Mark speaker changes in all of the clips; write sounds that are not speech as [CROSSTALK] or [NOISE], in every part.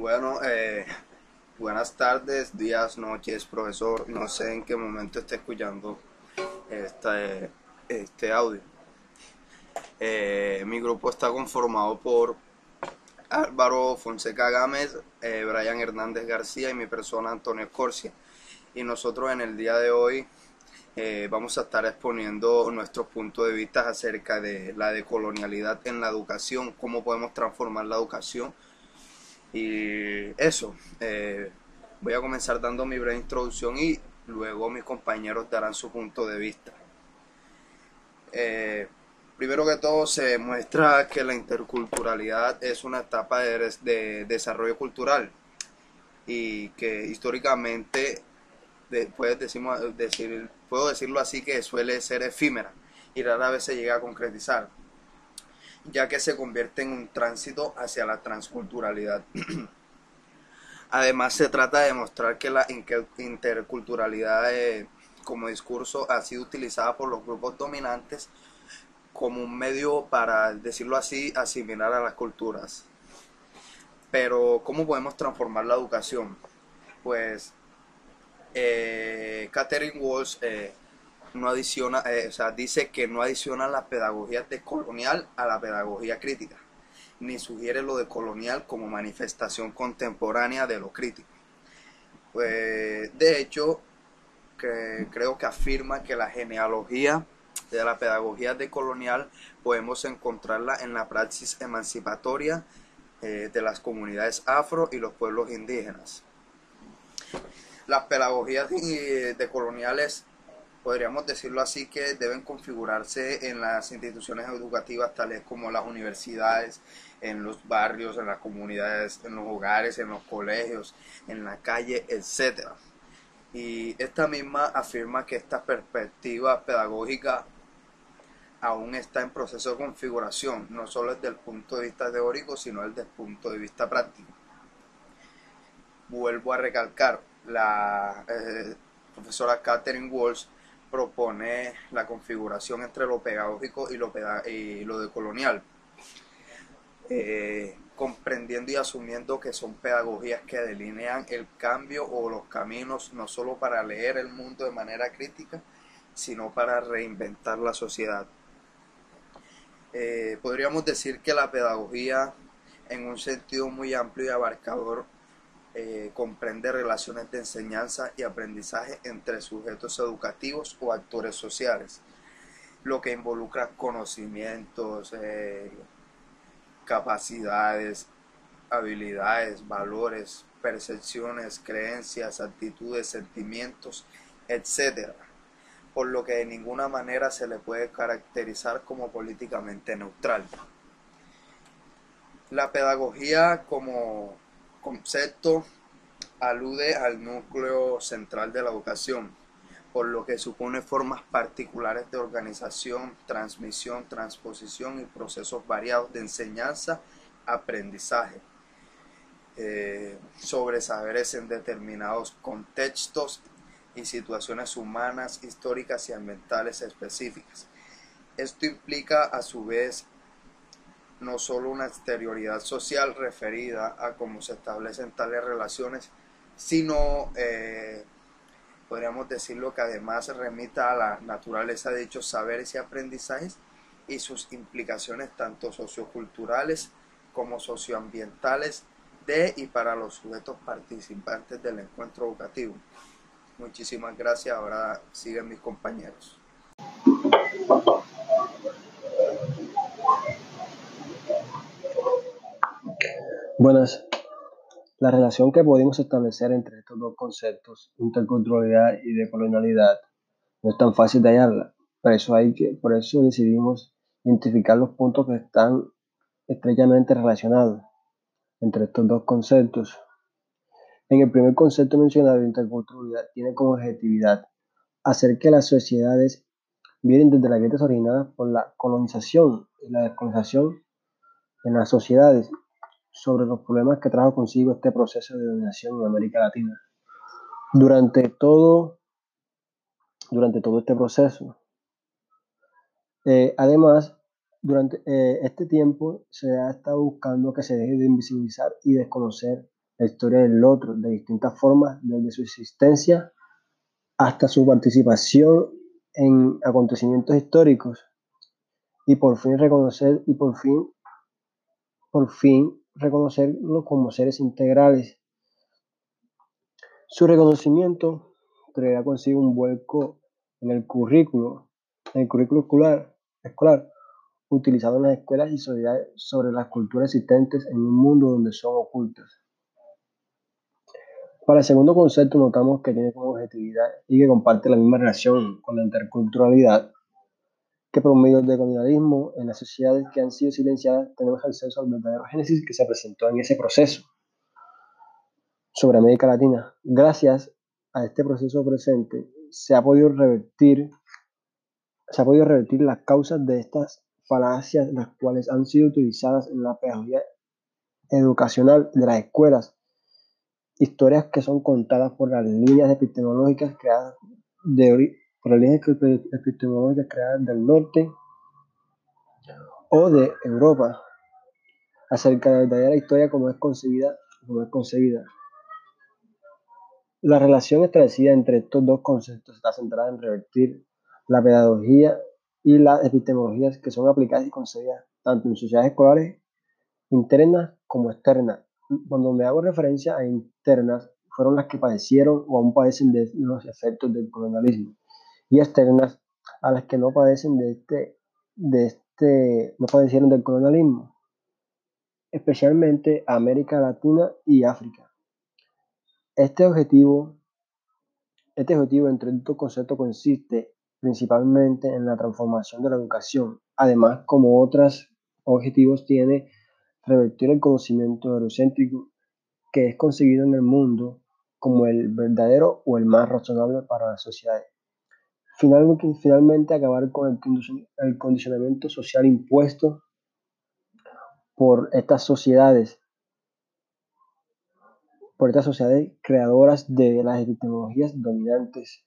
Speaker 1: Bueno, eh, buenas tardes, días, noches, profesor. No sé en qué momento esté escuchando este, este audio. Eh, mi grupo está conformado por Álvaro Fonseca Gámez, eh, Brian Hernández García y mi persona Antonio Escorcia. Y nosotros en el día de hoy vamos a estar exponiendo nuestros puntos de vista acerca de la decolonialidad en la educación, cómo podemos transformar la educación. Y eso, eh, voy a comenzar dando mi breve introducción y luego mis compañeros darán su punto de vista. Eh, primero que todo se muestra que la interculturalidad es una etapa de, de desarrollo cultural y que históricamente después decimos, decir, puedo decirlo así, que suele ser efímera y rara vez se llega a concretizar, ya que se convierte en un tránsito hacia la transculturalidad. [CLEARS THROAT] Además, se trata de demostrar que la interculturalidad eh, como discurso ha sido utilizada por los grupos dominantes como un medio para, decirlo así, asimilar a las culturas. Pero, ¿cómo podemos transformar la educación? Pues eh, Catherine Walsh eh, no adiciona, eh, o sea, dice que no adiciona la pedagogía decolonial a la pedagogía crítica, ni sugiere lo decolonial como manifestación contemporánea de lo crítico. Pues, de hecho, que creo que afirma que la genealogía de la pedagogía decolonial podemos encontrarla en la praxis emancipatoria eh, de las comunidades afro y los pueblos indígenas las pedagogías decoloniales, podríamos decirlo así, que deben configurarse en las instituciones educativas tales como las universidades, en los barrios, en las comunidades, en los hogares, en los colegios, en la calle, etc. Y esta misma afirma que esta perspectiva pedagógica aún está en proceso de configuración, no solo desde el punto de vista teórico, sino desde el punto de vista práctico. Vuelvo a recalcar, la eh, profesora Catherine Walsh propone la configuración entre lo pedagógico y lo, y lo decolonial, eh, comprendiendo y asumiendo que son pedagogías que delinean el cambio o los caminos no solo para leer el mundo de manera crítica, sino para reinventar la sociedad. Eh, podríamos decir que la pedagogía, en un sentido muy amplio y abarcador, eh, comprende relaciones de enseñanza y aprendizaje entre sujetos educativos o actores sociales, lo que involucra conocimientos, eh, capacidades, habilidades, valores, percepciones, creencias, actitudes, sentimientos, etc. Por lo que de ninguna manera se le puede caracterizar como políticamente neutral. La pedagogía como concepto alude al núcleo central de la educación, por lo que supone formas particulares de organización, transmisión, transposición y procesos variados de enseñanza, aprendizaje, eh, sobre saberes en determinados contextos y situaciones humanas, históricas y ambientales específicas. Esto implica a su vez no solo una exterioridad social referida a cómo se establecen tales relaciones, sino, eh, podríamos decirlo, que además remita a la naturaleza de dichos saberes y aprendizajes y sus implicaciones tanto socioculturales como socioambientales de y para los sujetos participantes del encuentro educativo. Muchísimas gracias, ahora siguen mis compañeros.
Speaker 2: Buenas. La relación que podemos establecer entre estos dos conceptos, interculturalidad y decolonialidad, no es tan fácil de hallarla. Por eso, hay por eso decidimos identificar los puntos que están estrechamente relacionados entre estos dos conceptos. En el primer concepto mencionado, interculturalidad tiene como objetividad hacer que las sociedades vienen desde las grietas originadas por la colonización y la descolonización en las sociedades sobre los problemas que trajo consigo este proceso de dominación en América Latina. Durante todo, durante todo este proceso, eh, además, durante eh, este tiempo se ha estado buscando que se deje de invisibilizar y desconocer la historia del otro de distintas formas, desde su existencia hasta su participación en acontecimientos históricos y por fin reconocer y por fin por fin reconocerlos como seres integrales. Su reconocimiento traerá consigo un vuelco en el currículo, en el currículo escolar, escolar utilizado en las escuelas y sociedades sobre las culturas existentes en un mundo donde son ocultas. Para el segundo concepto notamos que tiene como objetividad y que comparte la misma relación con la interculturalidad que por medio del colonialismo en las sociedades que han sido silenciadas tenemos acceso al verdadero génesis que se presentó en ese proceso sobre América Latina. Gracias a este proceso presente se ha podido revertir se ha podido revertir las causas de estas falacias las cuales han sido utilizadas en la pedagogía educacional de las escuelas historias que son contadas por las líneas epistemológicas creadas de, líneas epistemológicas creadas del norte o de Europa acerca de la historia como es concebida, como es concebida. La relación establecida entre estos dos conceptos está centrada en revertir la pedagogía y las epistemologías que son aplicadas y concebidas tanto en sociedades escolares internas como externas. Cuando me hago referencia a internas, fueron las que padecieron o aún padecen de los efectos del colonialismo y externas a las que no padecen de este, de este, no padecieron del colonialismo, especialmente América Latina y África. Este objetivo, este objetivo entre estos conceptos consiste principalmente en la transformación de la educación. Además, como otros objetivos, tiene revertir el conocimiento eurocéntrico que es concebido en el mundo como el verdadero o el más razonable para la sociedad. Finalmente, acabar con el condicionamiento social impuesto por estas sociedades por estas sociedades creadoras de las tecnologías dominantes.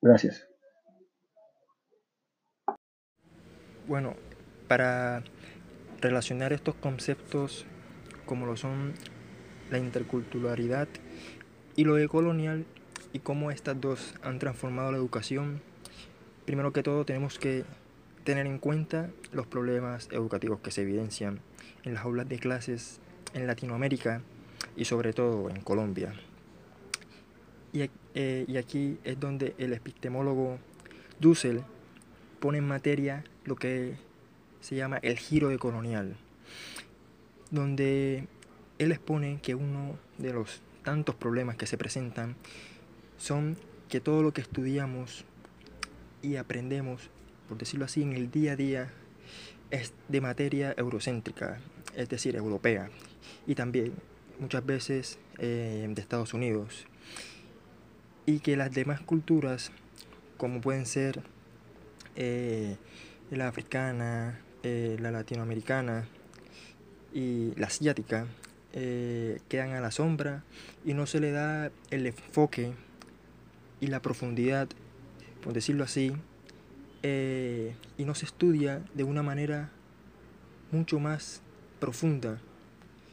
Speaker 2: Gracias.
Speaker 3: Bueno, para relacionar estos conceptos como lo son la interculturalidad y lo colonial y cómo estas dos han transformado la educación, primero que todo tenemos que tener en cuenta los problemas educativos que se evidencian en las aulas de clases en Latinoamérica y sobre todo en Colombia. Y, eh, y aquí es donde el epistemólogo Dussel pone en materia lo que se llama el giro de colonial, donde él expone que uno de los tantos problemas que se presentan son que todo lo que estudiamos y aprendemos, por decirlo así, en el día a día es de materia eurocéntrica, es decir, europea, y también muchas veces eh, de Estados Unidos. Y que las demás culturas, como pueden ser eh, la africana, eh, la latinoamericana y la asiática, quedan a la sombra y no se le da el enfoque y la profundidad, por decirlo así, y no se estudia de una manera mucho más profunda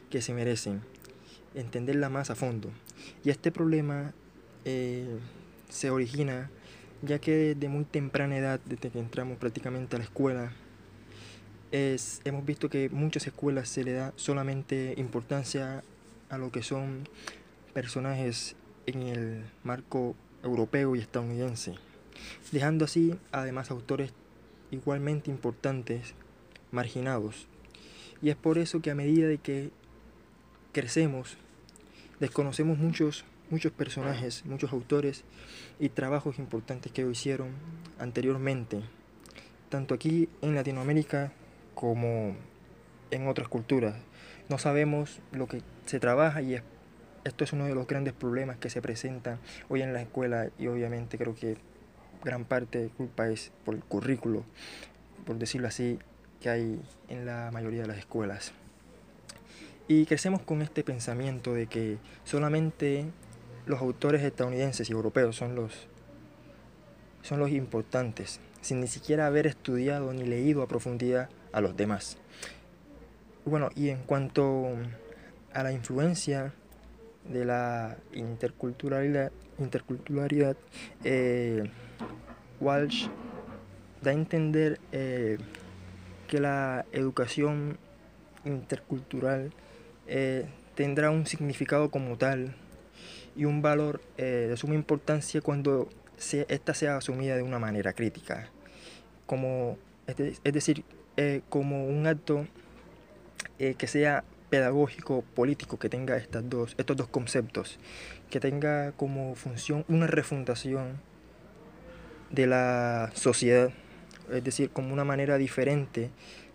Speaker 3: que se merecen, entenderla más a fondo. Y este problema eh, se origina ya que desde muy temprana edad, desde que entramos prácticamente a la escuela, es, hemos visto que muchas escuelas se le da solamente importancia a lo que son personajes en el marco europeo y estadounidense, dejando así además autores igualmente importantes marginados. Y es por eso que a medida de que crecemos, desconocemos muchos, muchos personajes, muchos autores y trabajos importantes que hicieron anteriormente, tanto aquí en Latinoamérica como en otras culturas. No sabemos lo que se trabaja y esto es uno de los grandes problemas que se presentan hoy en la escuela y obviamente creo que gran parte de culpa es por el currículo, por decirlo así, que hay en la mayoría de las escuelas. Y crecemos con este pensamiento de que solamente los autores estadounidenses y europeos son los, son los importantes, sin ni siquiera haber estudiado ni leído a profundidad a los demás. Bueno, y en cuanto a la influencia de la interculturalidad, interculturalidad eh, Walsh da a entender eh, que la educación intercultural eh, tendrá un significado como tal y un valor de suma importancia cuando se, esta sea asumida de una manera crítica, como, es decir, como un acto que sea pedagógico político que tenga estas dos, estos dos conceptos, que tenga como función una refundación de la sociedad, es decir, como una manera diferente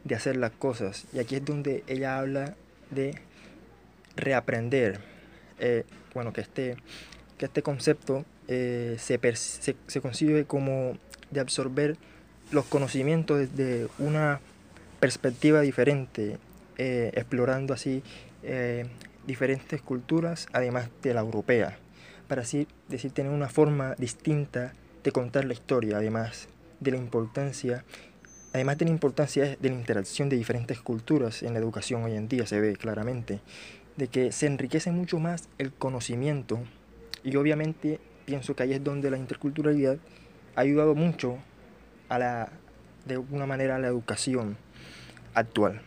Speaker 3: de hacer las cosas. Y aquí es donde ella habla de reaprender, eh, bueno, que este, que este concepto eh, se, se, se concibe como de absorber los conocimientos desde una perspectiva diferente eh, explorando así eh, diferentes culturas, además de la europea, para así decir tener una forma distinta de contar la historia, además de la importancia, además de la importancia de la interacción de diferentes culturas en la educación hoy en día, se ve claramente, de que se enriquece mucho más el conocimiento y obviamente pienso que ahí es donde la interculturalidad ha ayudado mucho a la, de alguna manera a la educación actual.